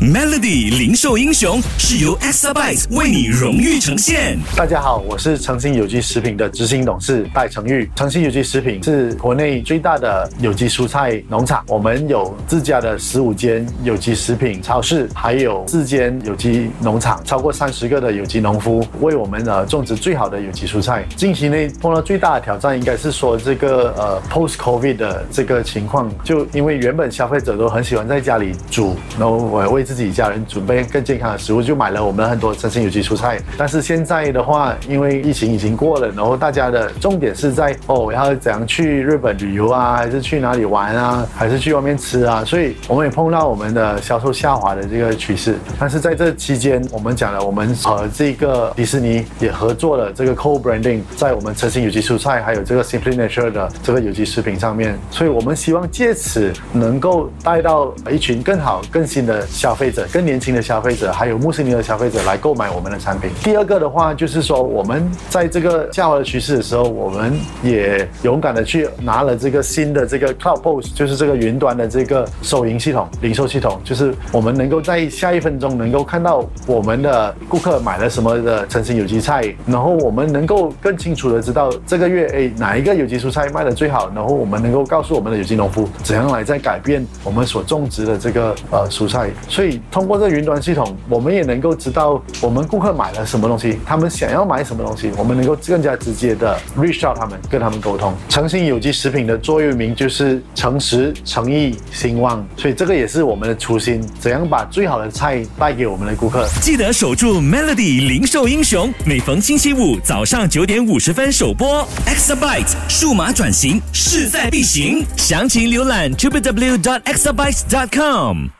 Melody 零售英雄是由 Exabyte 为你荣誉呈现。大家好，我是诚信有机食品的执行董事戴成玉。诚信有机食品是国内最大的有机蔬菜农场，我们有自家的十五间有机食品超市，还有四间有机农场，超过三十个的有机农夫为我们呃种植最好的有机蔬菜。近期内碰到最大的挑战，应该是说这个呃 post COVID 的这个情况，就因为原本消费者都很喜欢在家里煮，然后我为自己家人准备更健康的食物，就买了我们很多诚信有机蔬菜。但是现在的话，因为疫情已经过了，然后大家的重点是在哦，我要怎样去日本旅游啊，还是去哪里玩啊，还是去外面吃啊？所以我们也碰到我们的销售下滑的这个趋势。但是在这期间，我们讲了，我们和这个迪士尼也合作了这个 co-branding，在我们诚信有机蔬菜还有这个 Simply Nature 的这个有机食品上面，所以我们希望借此能够带到一群更好、更新的消费费者。更年轻的消费者，还有穆斯林的消费者来购买我们的产品。第二个的话，就是说我们在这个下滑的趋势的时候，我们也勇敢的去拿了这个新的这个 Cloud POS，就是这个云端的这个收银系统、零售系统，就是我们能够在下一分钟能够看到我们的顾客买了什么的成型有机菜，然后我们能够更清楚的知道这个月哎哪一个有机蔬菜卖的最好，然后我们能够告诉我们的有机农夫怎样来再改变我们所种植的这个呃蔬菜，所以通。过这云端系统，我们也能够知道我们顾客买了什么东西，他们想要买什么东西，我们能够更加直接的 reach out 他们，跟他们沟通。诚信有机食品的座右铭就是诚实、诚意、兴旺，所以这个也是我们的初心，怎样把最好的菜带给我们的顾客。记得守住 Melody 零售英雄，每逢星期五早上九点五十分首播。Exabyte 数码转型势在必行，详情浏览 www.exabyte.com。